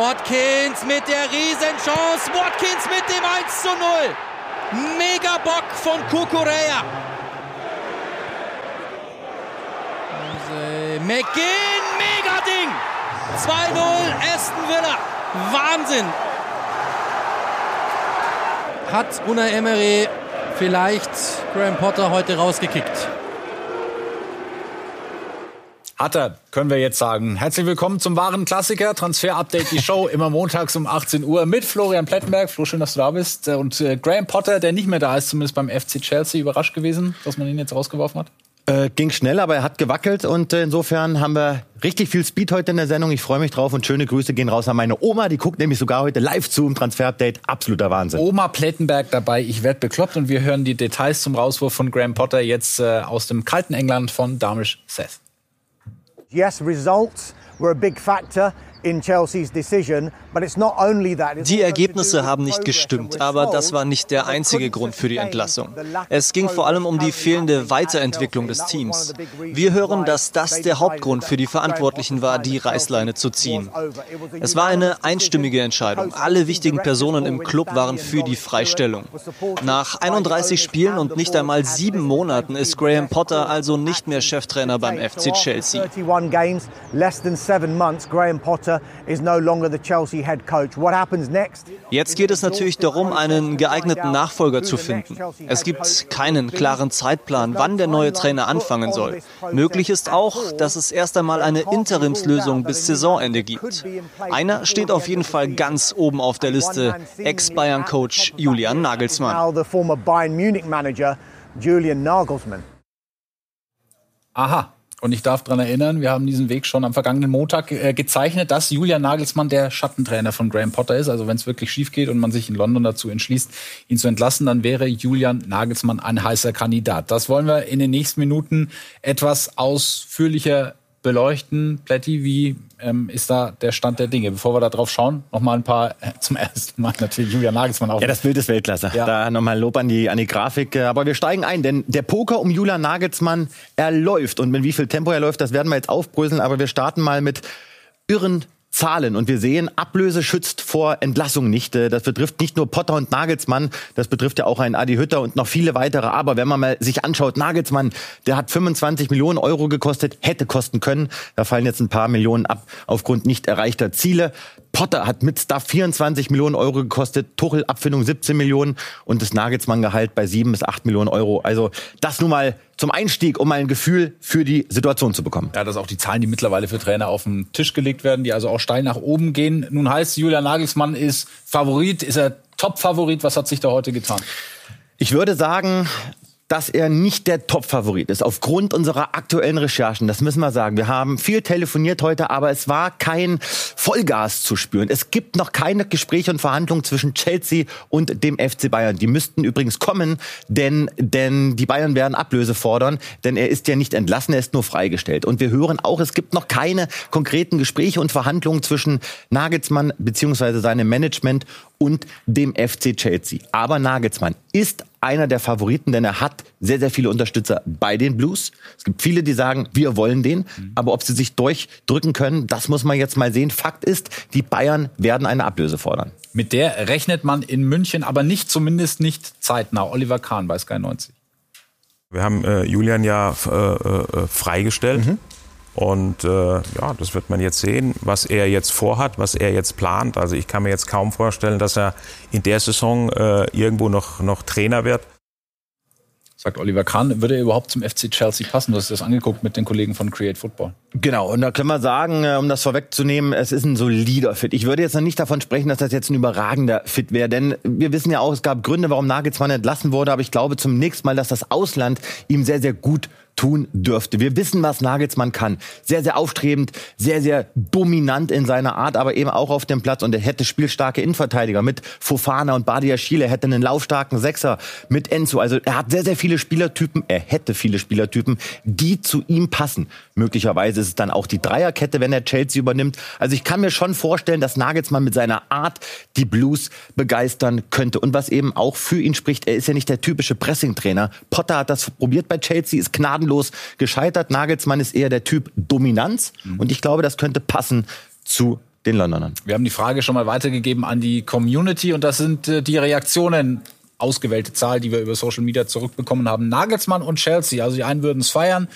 Watkins mit der Riesenchance. Watkins mit dem 1 zu 0. Mega Bock von Kukurea. McGinn, mega Ding. 2-0 Aston Villa. Wahnsinn. Hat Unai Emery vielleicht Graham Potter heute rausgekickt? Hat er, können wir jetzt sagen. Herzlich willkommen zum wahren Klassiker, Transfer Update, die Show, immer montags um 18 Uhr mit Florian Plettenberg. Flo, schön, dass du da bist. Und äh, Graham Potter, der nicht mehr da ist, zumindest beim FC Chelsea, überrascht gewesen, dass man ihn jetzt rausgeworfen hat? Äh, ging schnell, aber er hat gewackelt und äh, insofern haben wir richtig viel Speed heute in der Sendung. Ich freue mich drauf und schöne Grüße gehen raus an meine Oma, die guckt nämlich sogar heute live zu im Transfer-Update. Absoluter Wahnsinn. Oma Plettenberg dabei, ich werde bekloppt und wir hören die Details zum Rauswurf von Graham Potter jetzt äh, aus dem kalten England von Darmish Seth. Yes, results were a big factor. Die Ergebnisse haben nicht gestimmt, aber das war nicht der einzige Grund für die Entlassung. Es ging vor allem um die fehlende Weiterentwicklung des Teams. Wir hören, dass das der Hauptgrund für die Verantwortlichen war, die Reißleine zu ziehen. Es war eine einstimmige Entscheidung. Alle wichtigen Personen im Club waren für die Freistellung. Nach 31 Spielen und nicht einmal sieben Monaten ist Graham Potter also nicht mehr Cheftrainer beim FC Chelsea. Jetzt geht es natürlich darum, einen geeigneten Nachfolger zu finden. Es gibt keinen klaren Zeitplan, wann der neue Trainer anfangen soll. Möglich ist auch, dass es erst einmal eine Interimslösung bis Saisonende gibt. Einer steht auf jeden Fall ganz oben auf der Liste, Ex-Bayern-Coach Julian Nagelsmann. Aha, und ich darf daran erinnern, wir haben diesen Weg schon am vergangenen Montag äh, gezeichnet, dass Julian Nagelsmann der Schattentrainer von Graham Potter ist. Also wenn es wirklich schief geht und man sich in London dazu entschließt, ihn zu entlassen, dann wäre Julian Nagelsmann ein heißer Kandidat. Das wollen wir in den nächsten Minuten etwas ausführlicher beleuchten. Plätti, wie ähm, ist da der Stand der Dinge? Bevor wir da drauf schauen, noch mal ein paar, äh, zum ersten Mal natürlich Julian Nagelsmann auf. Ja, das Bild ist Weltklasse. Ja. Da nochmal Lob an die, an die Grafik. Aber wir steigen ein, denn der Poker um Julian Nagelsmann, er läuft. Und mit wie viel Tempo er läuft, das werden wir jetzt aufbröseln. Aber wir starten mal mit irren Zahlen. Und wir sehen, Ablöse schützt vor Entlassung nicht. Äh, das betrifft nicht nur Potter und Nagelsmann, das betrifft ja auch einen Adi Hütter und noch viele weitere. Aber wenn man mal sich anschaut, Nagelsmann, der hat 25 Millionen Euro gekostet, hätte kosten können. Da fallen jetzt ein paar Millionen ab aufgrund nicht erreichter Ziele. Potter hat mit Staff 24 Millionen Euro gekostet, Tuchel Abfindung 17 Millionen und das Nagelsmann-Gehalt bei 7 bis 8 Millionen Euro. Also das nun mal zum Einstieg, um mal ein Gefühl für die Situation zu bekommen. Ja, das sind auch die Zahlen, die mittlerweile für Trainer auf den Tisch gelegt werden, die also auch steil nach oben gehen. Nun heißt, Julian Nagelsmann ist Favorit, ist er Top-Favorit. Was hat sich da heute getan? Ich würde sagen, dass er nicht der Top-Favorit ist. Aufgrund unserer aktuellen Recherchen, das müssen wir sagen. Wir haben viel telefoniert heute, aber es war kein Vollgas zu spüren. Es gibt noch keine Gespräche und Verhandlungen zwischen Chelsea und dem FC Bayern. Die müssten übrigens kommen, denn, denn die Bayern werden Ablöse fordern, denn er ist ja nicht entlassen, er ist nur freigestellt. Und wir hören auch, es gibt noch keine konkreten Gespräche und Verhandlungen zwischen Nagelsmann bzw. seinem Management und dem FC Chelsea. Aber Nagelsmann ist einer der Favoriten, denn er hat sehr, sehr viele Unterstützer bei den Blues. Es gibt viele, die sagen, wir wollen den. Aber ob sie sich durchdrücken können, das muss man jetzt mal sehen. Fakt ist, die Bayern werden eine Ablöse fordern. Mit der rechnet man in München, aber nicht, zumindest nicht zeitnah. Oliver Kahn bei Sky 90. Wir haben äh, Julian ja äh, äh, freigestellt. Mhm. Und äh, ja, das wird man jetzt sehen, was er jetzt vorhat, was er jetzt plant. Also ich kann mir jetzt kaum vorstellen, dass er in der Saison äh, irgendwo noch, noch Trainer wird. Sagt Oliver Kahn, würde er überhaupt zum FC Chelsea passen? Du hast das angeguckt mit den Kollegen von Create Football. Genau, und da können wir sagen, äh, um das vorwegzunehmen, es ist ein solider Fit. Ich würde jetzt noch nicht davon sprechen, dass das jetzt ein überragender Fit wäre, denn wir wissen ja auch, es gab Gründe, warum Nagelsmann entlassen wurde, aber ich glaube zunächst mal, dass das Ausland ihm sehr, sehr gut tun dürfte. Wir wissen, was Nagelsmann kann. Sehr, sehr aufstrebend, sehr, sehr dominant in seiner Art, aber eben auch auf dem Platz. Und er hätte spielstarke Innenverteidiger mit Fofana und Badia Schiele. Er hätte einen laufstarken Sechser mit Enzo. Also er hat sehr, sehr viele Spielertypen. Er hätte viele Spielertypen, die zu ihm passen. Möglicherweise ist es dann auch die Dreierkette, wenn er Chelsea übernimmt. Also ich kann mir schon vorstellen, dass Nagelsmann mit seiner Art die Blues begeistern könnte. Und was eben auch für ihn spricht, er ist ja nicht der typische Pressing-Trainer. Potter hat das probiert bei Chelsea, ist gnadenlos gnadenlos gescheitert. Nagelsmann ist eher der Typ Dominanz. Mhm. Und ich glaube, das könnte passen zu den Londonern. Wir haben die Frage schon mal weitergegeben an die Community und das sind äh, die Reaktionen ausgewählte Zahl, die wir über Social Media zurückbekommen haben. Nagelsmann und Chelsea, also die einen würden es feiern,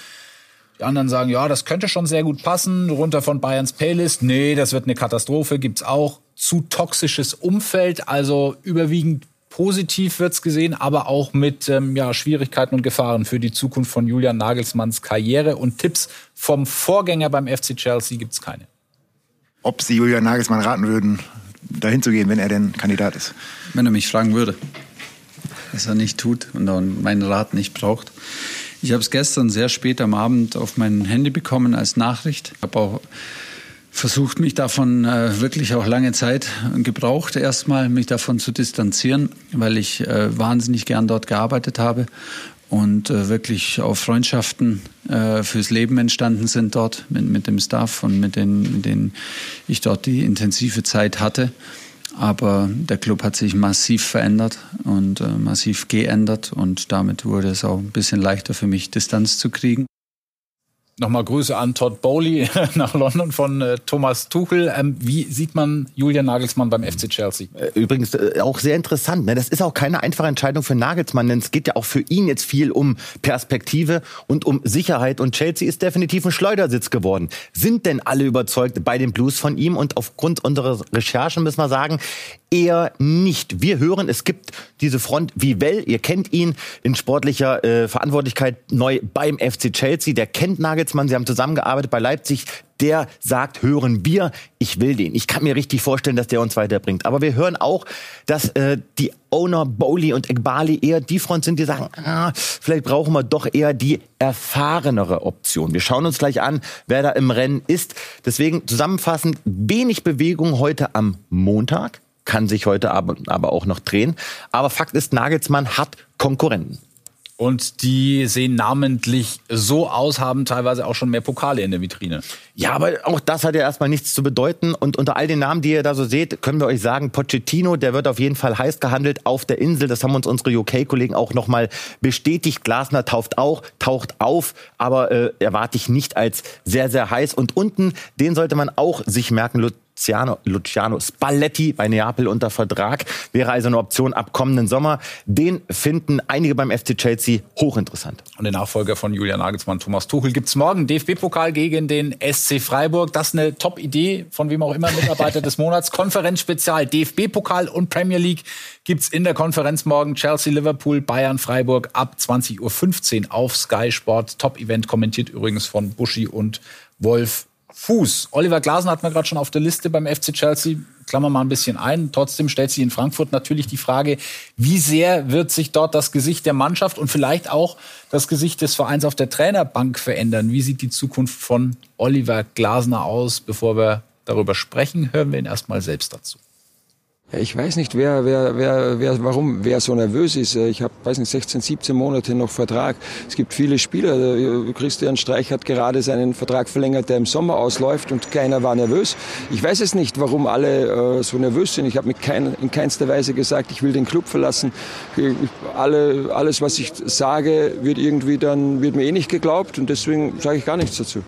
die anderen sagen, ja, das könnte schon sehr gut passen. Runter von Bayerns Playlist, nee, das wird eine Katastrophe, gibt's auch. Zu toxisches Umfeld, also überwiegend positiv wird's gesehen, aber auch mit ähm, ja, Schwierigkeiten und Gefahren für die Zukunft von Julian Nagelsmanns Karriere. Und Tipps vom Vorgänger beim FC Chelsea gibt's keine. Ob Sie Julian Nagelsmann raten würden, dahin zu gehen, wenn er denn Kandidat ist? Wenn er mich fragen würde was er nicht tut und meinen Rat nicht braucht. Ich habe es gestern sehr spät am Abend auf mein Handy bekommen als Nachricht. Ich habe auch versucht, mich davon äh, wirklich auch lange Zeit gebraucht, erstmal mich davon zu distanzieren, weil ich äh, wahnsinnig gern dort gearbeitet habe und äh, wirklich auch Freundschaften äh, fürs Leben entstanden sind dort mit, mit dem Staff und mit denen, mit denen ich dort die intensive Zeit hatte. Aber der Club hat sich massiv verändert und äh, massiv geändert und damit wurde es auch ein bisschen leichter für mich, Distanz zu kriegen. Nochmal Grüße an Todd Bowley nach London von äh, Thomas Tuchel. Ähm, wie sieht man Julian Nagelsmann beim FC Chelsea? Äh, übrigens äh, auch sehr interessant. Ne? Das ist auch keine einfache Entscheidung für Nagelsmann, denn es geht ja auch für ihn jetzt viel um Perspektive und um Sicherheit. Und Chelsea ist definitiv ein Schleudersitz geworden. Sind denn alle überzeugt bei den Blues von ihm? Und aufgrund unserer Recherchen müssen wir sagen, eher nicht. Wir hören, es gibt diese Front wie Well, ihr kennt ihn in sportlicher Verantwortlichkeit neu beim FC Chelsea, der kennt Nagelsmann, sie haben zusammengearbeitet bei Leipzig, der sagt, hören wir, ich will den. Ich kann mir richtig vorstellen, dass der uns weiterbringt. Aber wir hören auch, dass äh, die Owner Bowley und Ekbali eher die Front sind, die sagen, ah, vielleicht brauchen wir doch eher die erfahrenere Option. Wir schauen uns gleich an, wer da im Rennen ist. Deswegen zusammenfassend, wenig Bewegung heute am Montag kann sich heute aber, aber auch noch drehen. Aber Fakt ist, Nagelsmann hat Konkurrenten. Und die sehen namentlich so aus, haben teilweise auch schon mehr Pokale in der Vitrine. Ja, aber auch das hat ja erstmal nichts zu bedeuten. Und unter all den Namen, die ihr da so seht, können wir euch sagen, Pochettino, der wird auf jeden Fall heiß gehandelt auf der Insel. Das haben uns unsere UK-Kollegen auch nochmal bestätigt. Glasner taucht auch, taucht auf, aber äh, erwarte ich nicht als sehr, sehr heiß. Und unten, den sollte man auch sich merken, Luciano, Luciano Spalletti bei Neapel unter Vertrag. Wäre also eine Option ab kommenden Sommer. Den finden einige beim FC Chelsea hochinteressant. Und den Nachfolger von Julian Nagelsmann, Thomas Tuchel, gibt's morgen. DFB-Pokal gegen den SC Freiburg. Das ist eine Top-Idee von wem auch immer, Mitarbeiter des Monats. Konferenz-Spezial. DFB-Pokal und Premier League gibt's in der Konferenz morgen. Chelsea, Liverpool, Bayern, Freiburg ab 20.15 Uhr auf Sky Sport. Top-Event kommentiert übrigens von Buschi und Wolf Fuß. Oliver Glasen hat man gerade schon auf der Liste beim FC Chelsea. Klammern mal ein bisschen ein. Trotzdem stellt sich in Frankfurt natürlich die Frage, wie sehr wird sich dort das Gesicht der Mannschaft und vielleicht auch das Gesicht des Vereins auf der Trainerbank verändern? Wie sieht die Zukunft von Oliver Glasner aus? Bevor wir darüber sprechen, hören wir ihn erstmal selbst dazu. Ich weiß nicht, wer, wer, wer, wer, warum, wer so nervös ist. Ich habe, weiß nicht, 16, 17 Monate noch Vertrag. Es gibt viele Spieler. Christian Streich hat gerade seinen Vertrag verlängert, der im Sommer ausläuft und keiner war nervös. Ich weiß es nicht, warum alle äh, so nervös sind. Ich habe kein, in keinster Weise gesagt, ich will den Club verlassen. Alle, alles, was ich sage, wird irgendwie dann, wird mir eh nicht geglaubt und deswegen sage ich gar nichts dazu.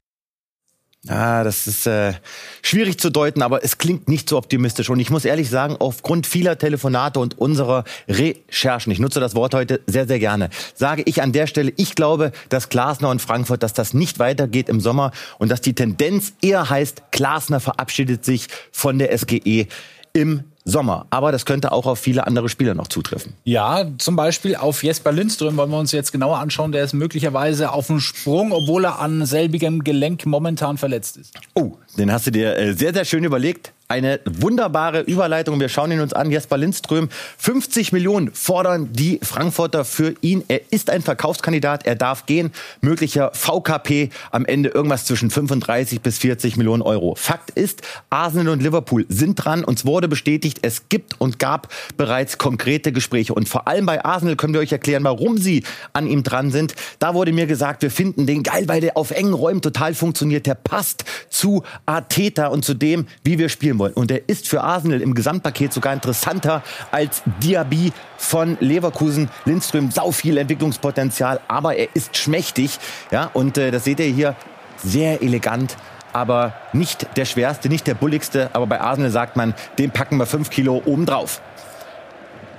Ah, das ist äh, schwierig zu deuten, aber es klingt nicht so optimistisch. Und ich muss ehrlich sagen, aufgrund vieler Telefonate und unserer Recherchen, ich nutze das Wort heute sehr, sehr gerne, sage ich an der Stelle, ich glaube, dass Glasner und Frankfurt, dass das nicht weitergeht im Sommer und dass die Tendenz eher heißt, Glasner verabschiedet sich von der SGE im Sommer. Aber das könnte auch auf viele andere Spieler noch zutreffen. Ja, zum Beispiel auf Jesper Lindström wollen wir uns jetzt genauer anschauen. Der ist möglicherweise auf dem Sprung, obwohl er an selbigem Gelenk momentan verletzt ist. Oh, den hast du dir äh, sehr, sehr schön überlegt. Eine wunderbare Überleitung. Wir schauen ihn uns an. Jesper Lindström. 50 Millionen fordern die Frankfurter für ihn. Er ist ein Verkaufskandidat. Er darf gehen. Möglicher VKP am Ende irgendwas zwischen 35 bis 40 Millionen Euro. Fakt ist, Arsenal und Liverpool sind dran. Uns wurde bestätigt, es gibt und gab bereits konkrete Gespräche. Und vor allem bei Arsenal können wir euch erklären, warum sie an ihm dran sind. Da wurde mir gesagt, wir finden den geil, weil der auf engen Räumen total funktioniert. Der passt zu Arteta und zu dem, wie wir spielen wollen. Und er ist für Arsenal im Gesamtpaket sogar interessanter als Diaby von Leverkusen. Lindström, sau viel Entwicklungspotenzial, aber er ist schmächtig. Ja, und äh, das seht ihr hier sehr elegant aber nicht der schwerste, nicht der bulligste. Aber bei Arsenal sagt man, dem packen wir fünf Kilo obendrauf.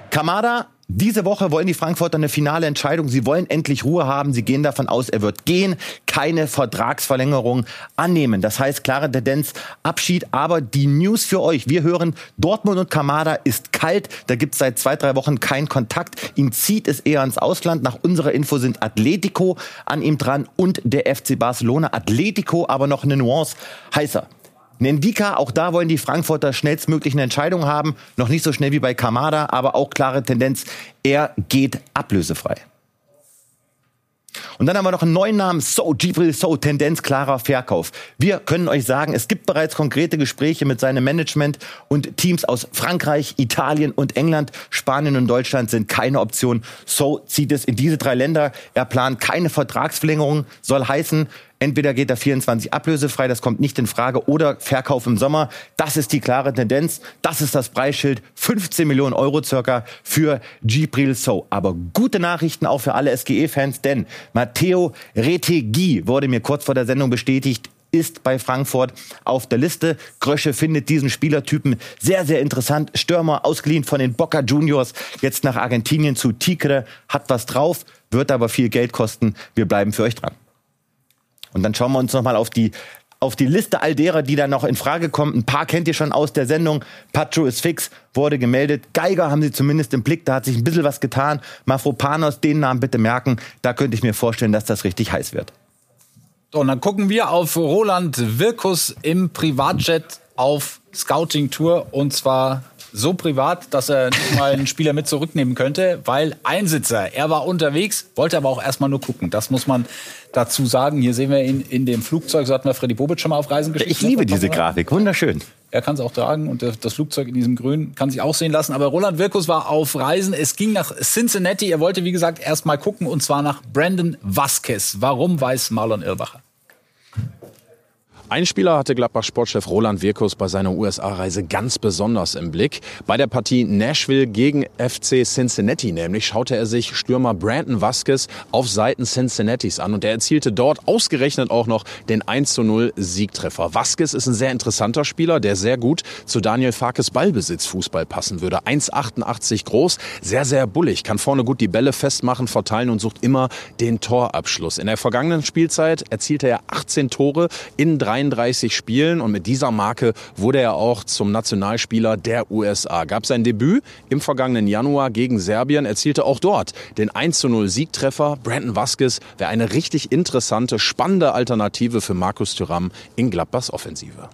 Kamada diese Woche wollen die Frankfurter eine finale Entscheidung. Sie wollen endlich Ruhe haben. Sie gehen davon aus, er wird gehen, keine Vertragsverlängerung annehmen. Das heißt, klare Tendenz, Abschied. Aber die News für euch. Wir hören, Dortmund und Kamada ist kalt. Da gibt es seit zwei, drei Wochen keinen Kontakt. Ihn zieht es eher ins Ausland. Nach unserer Info sind Atletico an ihm dran und der FC Barcelona. Atletico aber noch eine Nuance heißer. Nendika, auch da wollen die Frankfurter schnellstmöglich eine Entscheidung haben. Noch nicht so schnell wie bei Kamada, aber auch klare Tendenz. Er geht ablösefrei. Und dann haben wir noch einen neuen Namen, So, Gibril So, Tendenz klarer Verkauf. Wir können euch sagen, es gibt bereits konkrete Gespräche mit seinem Management und Teams aus Frankreich, Italien und England. Spanien und Deutschland sind keine Option. So zieht es in diese drei Länder. Er plant keine Vertragsverlängerung, soll heißen, Entweder geht er 24 ablösefrei, das kommt nicht in Frage, oder Verkauf im Sommer. Das ist die klare Tendenz. Das ist das Preisschild. 15 Millionen Euro circa für Gibril So. Aber gute Nachrichten auch für alle SGE-Fans, denn Matteo Retegui wurde mir kurz vor der Sendung bestätigt, ist bei Frankfurt auf der Liste. Grösche findet diesen Spielertypen sehr, sehr interessant. Stürmer ausgeliehen von den Boca Juniors, jetzt nach Argentinien zu Tigre, hat was drauf, wird aber viel Geld kosten. Wir bleiben für euch dran. Und dann schauen wir uns nochmal auf die auf die Liste all derer, die da noch in Frage kommen. Ein paar kennt ihr schon aus der Sendung. Pacho ist fix, wurde gemeldet. Geiger haben sie zumindest im Blick, da hat sich ein bisschen was getan. Mafropanos, den Namen bitte merken. Da könnte ich mir vorstellen, dass das richtig heiß wird. Und dann gucken wir auf Roland Wirkus im Privatjet auf Scouting-Tour. Und zwar so privat, dass er nicht mal einen Spieler mit zurücknehmen könnte, weil Einsitzer, er war unterwegs, wollte aber auch erstmal nur gucken. Das muss man dazu sagen. Hier sehen wir ihn in dem Flugzeug, so hatten wir Freddy Bobic schon mal auf Reisen geschickt. Ich liebe diese Grafik, wunderschön. Er kann es auch tragen und das Flugzeug in diesem Grün kann sich auch sehen lassen. Aber Roland Wirkus war auf Reisen. Es ging nach Cincinnati. Er wollte, wie gesagt, erst mal gucken und zwar nach Brandon Vasquez. Warum weiß Marlon Irbacher? Ein Spieler hatte Gladbach-Sportchef Roland Wirkus bei seiner USA-Reise ganz besonders im Blick. Bei der Partie Nashville gegen FC Cincinnati nämlich schaute er sich Stürmer Brandon Vasquez auf Seiten Cincinnatis an und er erzielte dort ausgerechnet auch noch den 1 0 Siegtreffer. Vasquez ist ein sehr interessanter Spieler, der sehr gut zu Daniel Farkes Ballbesitzfußball passen würde. 1,88 groß, sehr, sehr bullig, kann vorne gut die Bälle festmachen, verteilen und sucht immer den Torabschluss. In der vergangenen Spielzeit erzielte er 18 Tore in drei 33 Spielen und mit dieser Marke wurde er auch zum Nationalspieler der USA. Gab sein Debüt im vergangenen Januar gegen Serbien, erzielte auch dort den 1 0 Siegtreffer. Brandon Vasquez wäre eine richtig interessante, spannende Alternative für Markus Thuram in Gladbachs Offensive.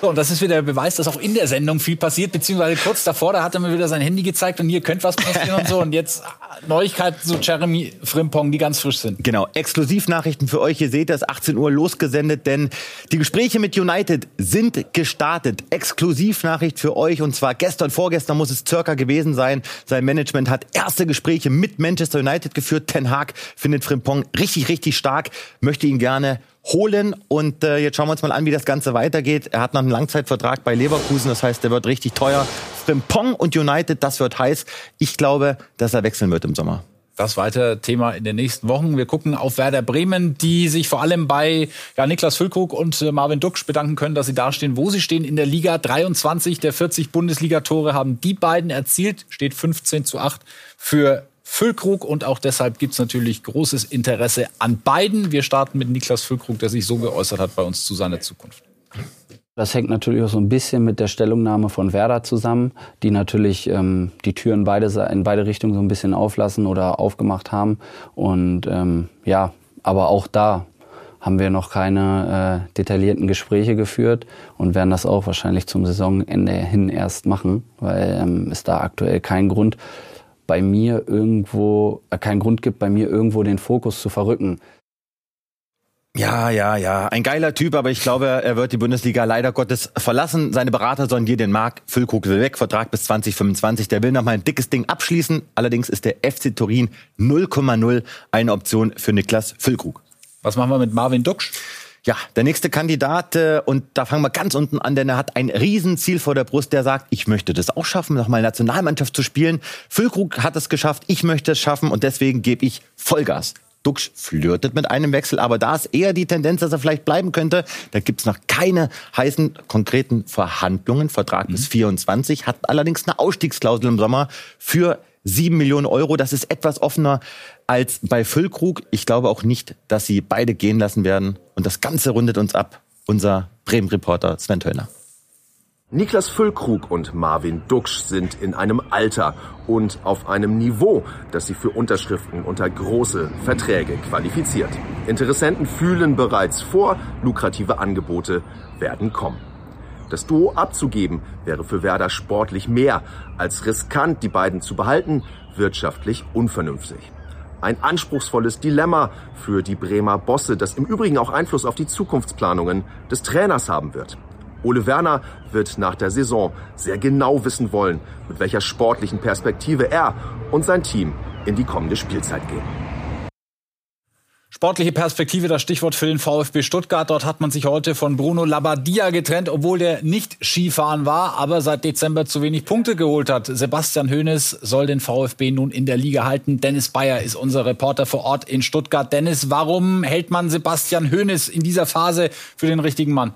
So, und das ist wieder der Beweis, dass auch in der Sendung viel passiert, beziehungsweise kurz davor, da hat er mir wieder sein Handy gezeigt und hier könnte was passieren und so. Und jetzt Neuigkeiten zu Jeremy Frimpong, die ganz frisch sind. Genau, Exklusivnachrichten für euch. Ihr seht das, 18 Uhr losgesendet, denn die Gespräche mit United sind gestartet. Exklusivnachricht für euch und zwar gestern, vorgestern muss es circa gewesen sein. Sein Management hat erste Gespräche mit Manchester United geführt. Ten Hag findet Frimpong richtig, richtig stark, möchte ihn gerne holen. Und äh, jetzt schauen wir uns mal an, wie das Ganze weitergeht. Er hat noch einen Langzeitvertrag bei Leverkusen, das heißt, der wird richtig teuer. Frimpong und United, das wird heiß. Ich glaube, dass er wechseln wird im Sommer. Das weiter Thema in den nächsten Wochen. Wir gucken auf Werder Bremen, die sich vor allem bei ja, Niklas Füllkrug und äh, Marvin Duksch bedanken können, dass sie dastehen, wo sie stehen in der Liga. 23 der 40 Bundesligatore haben die beiden erzielt, steht 15 zu 8 für Füllkrug und auch deshalb gibt es natürlich großes Interesse an beiden. Wir starten mit Niklas Füllkrug, der sich so geäußert hat bei uns zu seiner Zukunft. Das hängt natürlich auch so ein bisschen mit der Stellungnahme von Werder zusammen, die natürlich ähm, die Türen beide, in beide Richtungen so ein bisschen auflassen oder aufgemacht haben. Und ähm, ja, aber auch da haben wir noch keine äh, detaillierten Gespräche geführt und werden das auch wahrscheinlich zum Saisonende hin erst machen, weil ähm, es da aktuell keinen Grund bei mir irgendwo, äh, keinen Grund gibt, bei mir irgendwo den Fokus zu verrücken. Ja, ja, ja. Ein geiler Typ, aber ich glaube, er wird die Bundesliga leider Gottes verlassen. Seine Berater sollen hier den Markt. Füllkrug will weg, Vertrag bis 2025. Der will noch mal ein dickes Ding abschließen. Allerdings ist der FC Turin 0,0 eine Option für Niklas Füllkrug. Was machen wir mit Marvin Duksch? Ja, der nächste Kandidat, äh, und da fangen wir ganz unten an, denn er hat ein Riesenziel vor der Brust, der sagt, ich möchte das auch schaffen, nochmal Nationalmannschaft zu spielen. Füllkrug hat es geschafft, ich möchte es schaffen und deswegen gebe ich Vollgas. Duxch flirtet mit einem Wechsel, aber da ist eher die Tendenz, dass er vielleicht bleiben könnte. Da gibt's noch keine heißen, konkreten Verhandlungen. Vertrag mhm. bis 24, hat allerdings eine Ausstiegsklausel im Sommer für 7 Millionen Euro. Das ist etwas offener als bei Füllkrug. Ich glaube auch nicht, dass sie beide gehen lassen werden. Und das Ganze rundet uns ab. Unser Bremen-Reporter Sven Töllner. Niklas Füllkrug und Marvin Duksch sind in einem Alter und auf einem Niveau, das sie für Unterschriften unter große Verträge qualifiziert. Interessenten fühlen bereits vor, lukrative Angebote werden kommen. Das Duo abzugeben wäre für Werder sportlich mehr als riskant, die beiden zu behalten, wirtschaftlich unvernünftig. Ein anspruchsvolles Dilemma für die Bremer Bosse, das im Übrigen auch Einfluss auf die Zukunftsplanungen des Trainers haben wird. Ole Werner wird nach der Saison sehr genau wissen wollen, mit welcher sportlichen Perspektive er und sein Team in die kommende Spielzeit gehen. Sportliche Perspektive, das Stichwort für den VfB Stuttgart. Dort hat man sich heute von Bruno Labbadia getrennt, obwohl der nicht Skifahren war, aber seit Dezember zu wenig Punkte geholt hat. Sebastian Hoeneß soll den VfB nun in der Liga halten. Dennis Bayer ist unser Reporter vor Ort in Stuttgart. Dennis, warum hält man Sebastian Hoeneß in dieser Phase für den richtigen Mann?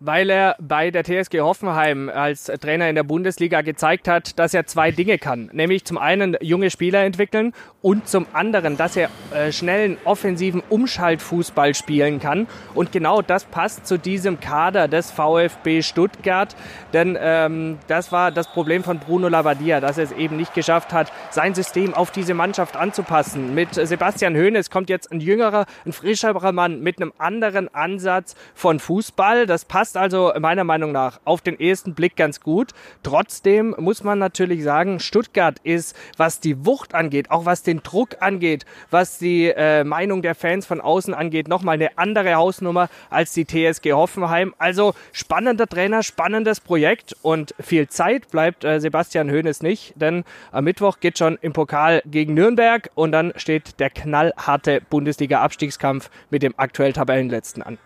Weil er bei der TSG Hoffenheim als Trainer in der Bundesliga gezeigt hat, dass er zwei Dinge kann. Nämlich zum einen junge Spieler entwickeln und zum anderen, dass er äh, schnellen offensiven Umschaltfußball spielen kann. Und genau das passt zu diesem Kader des VfB Stuttgart. Denn ähm, das war das Problem von Bruno Labbadia, dass er es eben nicht geschafft hat, sein System auf diese Mannschaft anzupassen. Mit Sebastian Hoeneß kommt jetzt ein jüngerer, ein frischerer Mann mit einem anderen Ansatz von Fußball. Das passt passt also meiner Meinung nach auf den ersten Blick ganz gut. Trotzdem muss man natürlich sagen, Stuttgart ist, was die Wucht angeht, auch was den Druck angeht, was die äh, Meinung der Fans von außen angeht, nochmal eine andere Hausnummer als die TSG Hoffenheim. Also spannender Trainer, spannendes Projekt und viel Zeit bleibt äh, Sebastian Hoeneß nicht, denn am Mittwoch geht schon im Pokal gegen Nürnberg und dann steht der knallharte Bundesliga-Abstiegskampf mit dem aktuell Tabellenletzten an.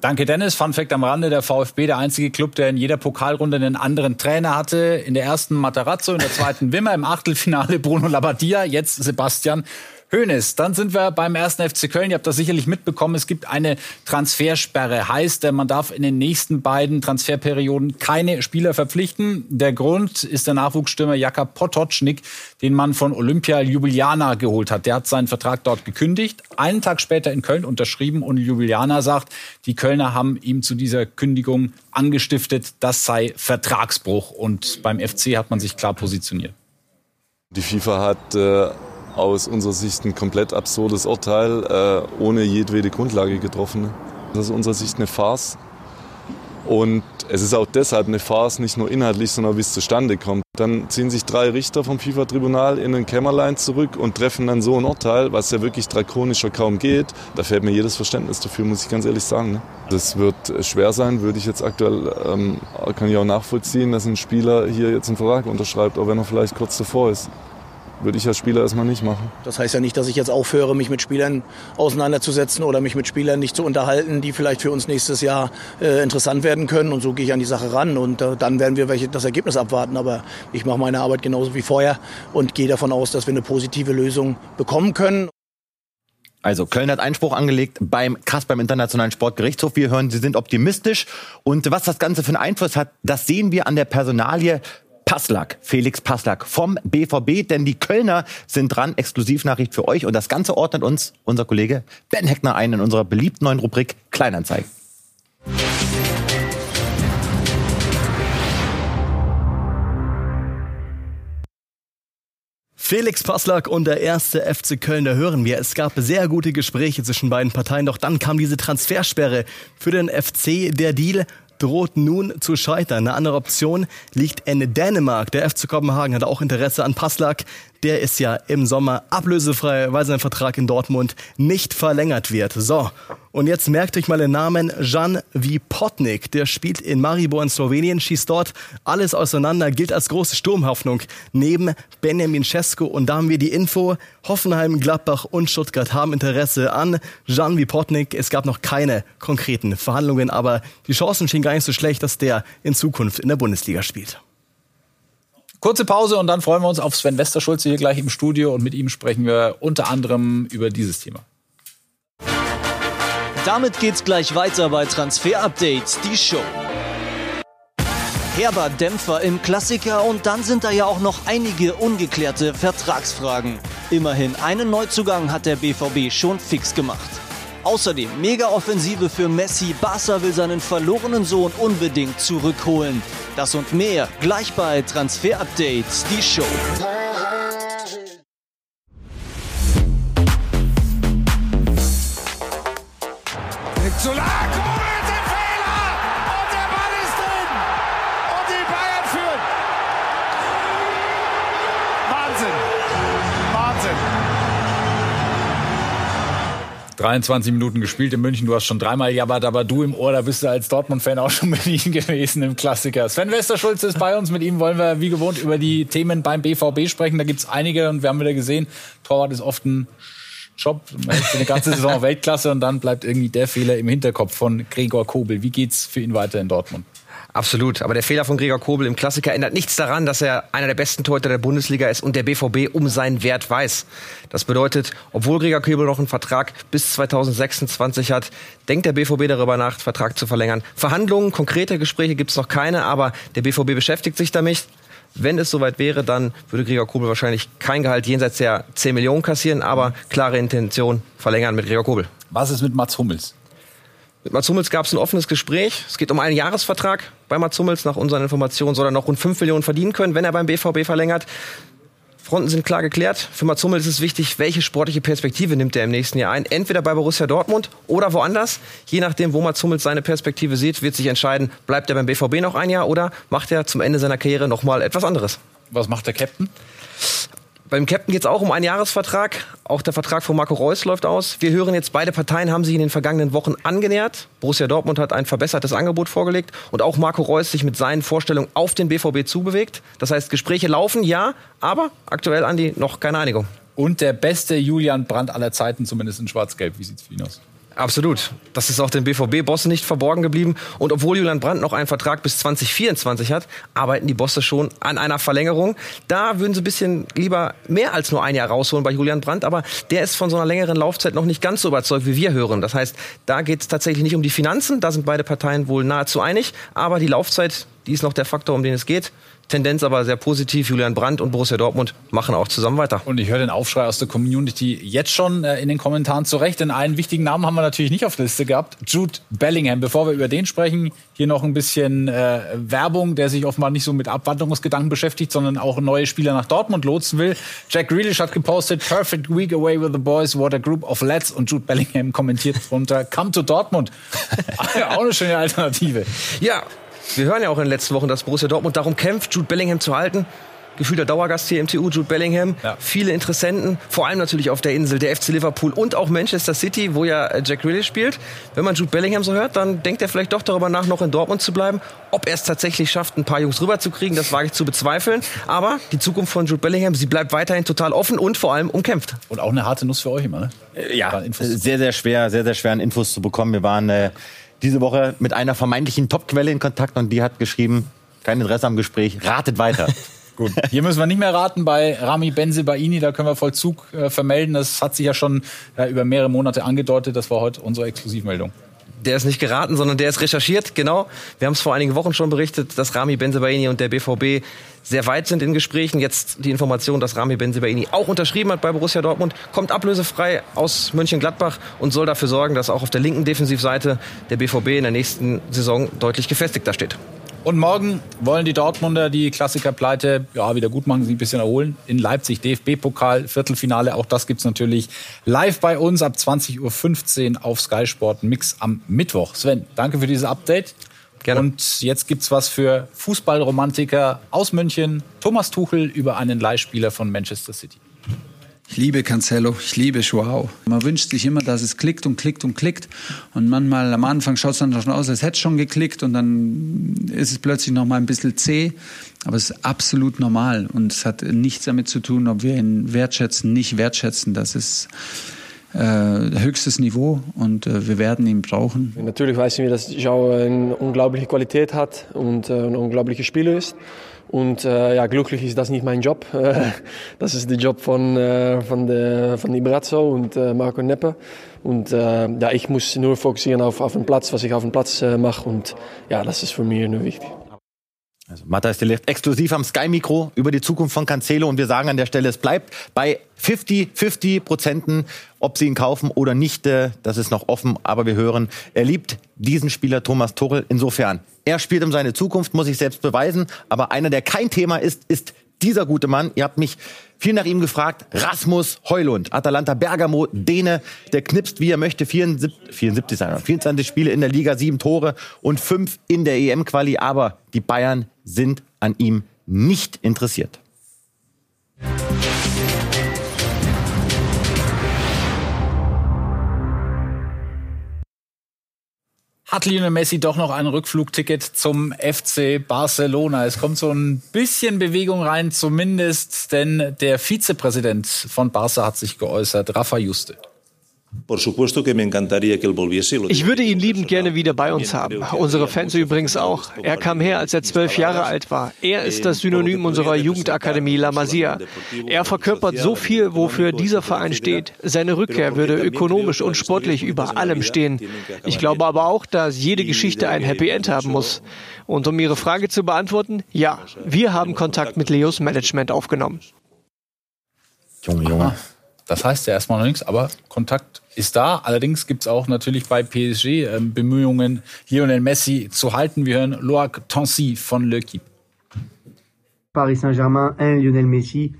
Danke, Dennis. Fun Fact am Rande. Der VfB, der einzige Club, der in jeder Pokalrunde einen anderen Trainer hatte. In der ersten Materazzo, in der zweiten Wimmer, im Achtelfinale Bruno Labbadia, jetzt Sebastian Hönes, dann sind wir beim ersten FC Köln. Ihr habt das sicherlich mitbekommen. Es gibt eine Transfersperre. Heißt, man darf in den nächsten beiden Transferperioden keine Spieler verpflichten. Der Grund ist der Nachwuchsstürmer Jaka Potocznik, den man von Olympia Ljubljana geholt hat. Der hat seinen Vertrag dort gekündigt, einen Tag später in Köln unterschrieben und Ljubljana sagt, die Kölner haben ihm zu dieser Kündigung angestiftet, das sei Vertragsbruch. Und beim FC hat man sich klar positioniert. Die FIFA hat äh aus unserer Sicht ein komplett absurdes Urteil, äh, ohne jedwede Grundlage getroffen. Das ist aus unserer Sicht eine Farce. Und es ist auch deshalb eine Farce, nicht nur inhaltlich, sondern wie es zustande kommt. Dann ziehen sich drei Richter vom FIFA-Tribunal in ein Kämmerlein zurück und treffen dann so ein Urteil, was ja wirklich drakonischer kaum geht. Da fällt mir jedes Verständnis dafür, muss ich ganz ehrlich sagen. Ne? Das wird schwer sein, würde ich jetzt aktuell, ähm, kann ich auch nachvollziehen, dass ein Spieler hier jetzt einen Vertrag unterschreibt, auch wenn er vielleicht kurz davor ist würde ich als Spieler erstmal nicht machen. Das heißt ja nicht, dass ich jetzt aufhöre, mich mit Spielern auseinanderzusetzen oder mich mit Spielern nicht zu unterhalten, die vielleicht für uns nächstes Jahr äh, interessant werden können. Und so gehe ich an die Sache ran. Und äh, dann werden wir welche, das Ergebnis abwarten. Aber ich mache meine Arbeit genauso wie vorher und gehe davon aus, dass wir eine positive Lösung bekommen können. Also Köln hat Einspruch angelegt beim KAS, beim Internationalen Sportgerichtshof. Wir hören, Sie sind optimistisch. Und was das Ganze für einen Einfluss hat, das sehen wir an der Personalie Passlack, Felix Passlack vom BVB, denn die Kölner sind dran. Exklusivnachricht für euch und das Ganze ordnet uns unser Kollege Ben Heckner ein in unserer beliebten neuen Rubrik Kleinanzeigen. Felix Passlack und der erste FC Köln, da hören wir, es gab sehr gute Gespräche zwischen beiden Parteien, doch dann kam diese Transfersperre für den FC. Der Deal droht nun zu scheitern. Eine andere Option liegt in Dänemark. Der FC Kopenhagen hat auch Interesse an Passlack der ist ja im Sommer ablösefrei, weil sein Vertrag in Dortmund nicht verlängert wird. So, und jetzt merkt euch mal den Namen Jan Vipotnik. Der spielt in Maribor in Slowenien, schießt dort alles auseinander, gilt als große Sturmhoffnung neben Benjamin Cesco. Und da haben wir die Info, Hoffenheim, Gladbach und Stuttgart haben Interesse an Jan Vipotnik. Es gab noch keine konkreten Verhandlungen, aber die Chancen stehen gar nicht so schlecht, dass der in Zukunft in der Bundesliga spielt. Kurze Pause und dann freuen wir uns auf Sven Westerschulze hier gleich im Studio und mit ihm sprechen wir unter anderem über dieses Thema. Damit geht's gleich weiter bei Transfer Updates, die Show. Herber Dämpfer im Klassiker und dann sind da ja auch noch einige ungeklärte Vertragsfragen. Immerhin einen Neuzugang hat der BVB schon fix gemacht. Außerdem mega Offensive für Messi. Barca will seinen verlorenen Sohn unbedingt zurückholen. Das und mehr gleich bei Transfer Updates, die Show. 23 Minuten gespielt in München. Du hast schon dreimal jabbert, aber du im Ohr, da bist du als Dortmund-Fan auch schon mit ihm gewesen im Klassiker. Sven Westerschulz ist bei uns. Mit ihm wollen wir wie gewohnt über die Themen beim BVB sprechen. Da gibt's einige und wir haben wieder gesehen, Torwart ist oft ein Job. Man ist eine ganze Saison Weltklasse und dann bleibt irgendwie der Fehler im Hinterkopf von Gregor Kobel. Wie geht's für ihn weiter in Dortmund? Absolut. Aber der Fehler von Gregor Kobel im Klassiker ändert nichts daran, dass er einer der besten Torhüter der Bundesliga ist und der BVB um seinen Wert weiß. Das bedeutet, obwohl Gregor Kobel noch einen Vertrag bis 2026 hat, denkt der BVB darüber nach, den Vertrag zu verlängern. Verhandlungen, konkrete Gespräche gibt es noch keine, aber der BVB beschäftigt sich damit. Wenn es soweit wäre, dann würde Gregor Kobel wahrscheinlich kein Gehalt jenseits der 10 Millionen kassieren, aber klare Intention verlängern mit Gregor Kobel. Was ist mit Mats Hummels? Mit Mats Hummels gab es ein offenes Gespräch. Es geht um einen Jahresvertrag. Bei Mats Hummels, nach unseren Informationen, soll er noch rund 5 Millionen verdienen können, wenn er beim BVB verlängert. Fronten sind klar geklärt. Für Mats Hummels ist es wichtig, welche sportliche Perspektive nimmt er im nächsten Jahr ein. Entweder bei Borussia Dortmund oder woanders. Je nachdem, wo Mats Hummels seine Perspektive sieht, wird sich entscheiden, bleibt er beim BVB noch ein Jahr oder macht er zum Ende seiner Karriere nochmal etwas anderes. Was macht der Captain? Beim Captain geht es auch um einen Jahresvertrag. Auch der Vertrag von Marco Reus läuft aus. Wir hören jetzt, beide Parteien haben sich in den vergangenen Wochen angenähert. Borussia Dortmund hat ein verbessertes Angebot vorgelegt und auch Marco Reus sich mit seinen Vorstellungen auf den BVB zubewegt. Das heißt, Gespräche laufen, ja, aber aktuell, Andi, noch keine Einigung. Und der beste Julian Brandt aller Zeiten, zumindest in Schwarz-Gelb. Wie sieht's für ihn aus? Absolut. Das ist auch den BVB-Bossen nicht verborgen geblieben. Und obwohl Julian Brandt noch einen Vertrag bis 2024 hat, arbeiten die Bosse schon an einer Verlängerung. Da würden sie ein bisschen lieber mehr als nur ein Jahr rausholen bei Julian Brandt. Aber der ist von so einer längeren Laufzeit noch nicht ganz so überzeugt, wie wir hören. Das heißt, da geht es tatsächlich nicht um die Finanzen. Da sind beide Parteien wohl nahezu einig. Aber die Laufzeit, die ist noch der Faktor, um den es geht. Tendenz aber sehr positiv. Julian Brandt und Borussia Dortmund machen auch zusammen weiter. Und ich höre den Aufschrei aus der Community jetzt schon äh, in den Kommentaren zurecht. Denn einen wichtigen Namen haben wir natürlich nicht auf der Liste gehabt. Jude Bellingham. Bevor wir über den sprechen, hier noch ein bisschen äh, Werbung, der sich offenbar nicht so mit Abwanderungsgedanken beschäftigt, sondern auch neue Spieler nach Dortmund lotsen will. Jack Grealish hat gepostet, Perfect Week away with the boys, what a group of lads. Und Jude Bellingham kommentiert drunter, come to Dortmund. auch eine schöne Alternative. Ja, wir hören ja auch in den letzten Wochen, dass Borussia Dortmund darum kämpft, Jude Bellingham zu halten. Gefühlter Dauergast hier im TU, Jude Bellingham. Ja. Viele Interessenten, vor allem natürlich auf der Insel, der FC Liverpool und auch Manchester City, wo ja äh, Jack Grealish spielt. Wenn man Jude Bellingham so hört, dann denkt er vielleicht doch darüber nach, noch in Dortmund zu bleiben. Ob er es tatsächlich schafft, ein paar Jungs rüberzukriegen, das wage ich zu bezweifeln. Aber die Zukunft von Jude Bellingham, sie bleibt weiterhin total offen und vor allem umkämpft. Und auch eine harte Nuss für euch immer, ne? Ja, sehr, sehr schwer, sehr, sehr schwer an Infos zu bekommen. Wir waren äh, diese Woche mit einer vermeintlichen Top-Quelle in Kontakt und die hat geschrieben, kein Interesse am Gespräch, ratet weiter. Gut. Hier müssen wir nicht mehr raten bei Rami Benzebaini, da können wir Vollzug äh, vermelden. Das hat sich ja schon äh, über mehrere Monate angedeutet. Das war heute unsere Exklusivmeldung. Der ist nicht geraten, sondern der ist recherchiert, genau. Wir haben es vor einigen Wochen schon berichtet, dass Rami Benzebaini und der BVB sehr weit sind in Gesprächen. Jetzt die Information, dass Rami Benzebaini auch unterschrieben hat bei Borussia Dortmund, kommt ablösefrei aus Mönchengladbach und soll dafür sorgen, dass auch auf der linken Defensivseite der BVB in der nächsten Saison deutlich gefestigter steht. Und morgen wollen die Dortmunder die Klassikerpleite ja, wieder gut machen, sich ein bisschen erholen. In Leipzig, DFB-Pokal, Viertelfinale. Auch das gibt's natürlich live bei uns ab 20.15 Uhr auf Sky Sport Mix am Mittwoch. Sven, danke für dieses Update. Gerne. Und jetzt gibt's was für Fußballromantiker aus München. Thomas Tuchel über einen Leihspieler von Manchester City. Ich liebe Cancelo, ich liebe Joao. Man wünscht sich immer, dass es klickt und klickt und klickt. Und manchmal am Anfang schaut es dann schon aus, als hätte schon geklickt und dann ist es plötzlich noch mal ein bisschen zäh. Aber es ist absolut normal und es hat nichts damit zu tun, ob wir ihn wertschätzen, nicht wertschätzen. Das ist äh, höchstes Niveau und äh, wir werden ihn brauchen. Natürlich wissen wir, dass Joao eine unglaubliche Qualität hat und äh, ein unglaublicher Spieler ist. Und äh, ja, glücklich ist das nicht mein Job. das ist der Job von, äh, von, der, von Ibrazzo und äh, Marco Neppe. Und äh, ja, ich muss nur fokussieren auf, auf den Platz, was ich auf dem Platz äh, mache. Und ja, das ist für mich nur wichtig. Also Matthias Delicht exklusiv am Sky-Mikro über die Zukunft von Cancelo und wir sagen an der Stelle, es bleibt bei 50-50 Prozenten, ob sie ihn kaufen oder nicht, äh, das ist noch offen, aber wir hören, er liebt diesen Spieler Thomas Tuchel. Insofern, er spielt um seine Zukunft, muss sich selbst beweisen, aber einer, der kein Thema ist, ist dieser gute Mann. Ihr habt mich viel nach ihm gefragt. Rasmus Heulund, Atalanta Bergamo, Däne, der knipst, wie er möchte. 74, 74 sein, 24 Spiele in der Liga, sieben Tore und fünf in der EM-Quali. Aber die Bayern sind an ihm nicht interessiert. Hat Lionel Messi doch noch ein Rückflugticket zum FC Barcelona? Es kommt so ein bisschen Bewegung rein, zumindest, denn der Vizepräsident von Barca hat sich geäußert, Rafa Juste. Ich würde ihn liebend gerne wieder bei uns haben. Unsere Fans übrigens auch. Er kam her, als er zwölf Jahre alt war. Er ist das Synonym unserer Jugendakademie La Masia. Er verkörpert so viel, wofür dieser Verein steht. Seine Rückkehr würde ökonomisch und sportlich über allem stehen. Ich glaube aber auch, dass jede Geschichte ein Happy End haben muss. Und um Ihre Frage zu beantworten, ja, wir haben Kontakt mit Leos Management aufgenommen. Junge, Junge. Das heißt ja erstmal noch nichts, aber Kontakt ist da. Allerdings gibt es auch natürlich bei PSG äh, Bemühungen, Lionel Messi zu halten. Wir hören Loac Tansi von L'Equipe. Paris Saint-Germain Lionel Messi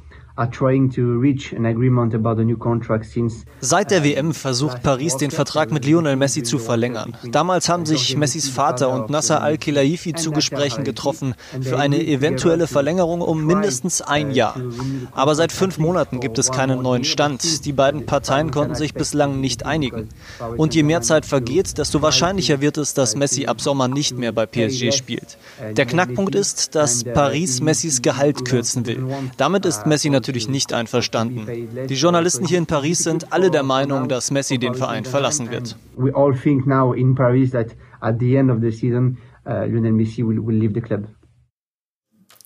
Seit der WM versucht Paris, den Vertrag mit Lionel Messi zu verlängern. Damals haben sich Messis Vater und Nasser Al-Khelaifi zu Gesprächen getroffen für eine eventuelle Verlängerung um mindestens ein Jahr. Aber seit fünf Monaten gibt es keinen neuen Stand. Die beiden Parteien konnten sich bislang nicht einigen. Und je mehr Zeit vergeht, desto wahrscheinlicher wird es, dass Messi ab Sommer nicht mehr bei PSG spielt. Der Knackpunkt ist, dass Paris Messis Gehalt kürzen will. Damit ist Messi natürlich natürlich nicht einverstanden. Die Journalisten hier in Paris sind alle der Meinung, dass Messi den Verein verlassen wird. Uh, Lionel Messi will leave the club.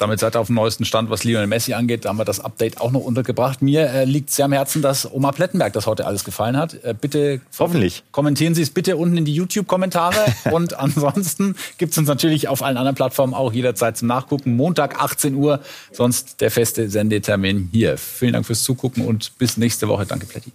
Damit seid ihr auf dem neuesten Stand, was Lionel Messi angeht. Da haben wir das Update auch noch untergebracht. Mir äh, liegt sehr am Herzen, dass Oma Plettenberg das heute alles gefallen hat. Äh, bitte hoffentlich kommentieren Sie es bitte unten in die YouTube-Kommentare. und ansonsten gibt es uns natürlich auf allen anderen Plattformen auch jederzeit zum Nachgucken. Montag 18 Uhr, sonst der feste Sendetermin hier. Vielen Dank fürs Zugucken und bis nächste Woche. Danke, Pletti.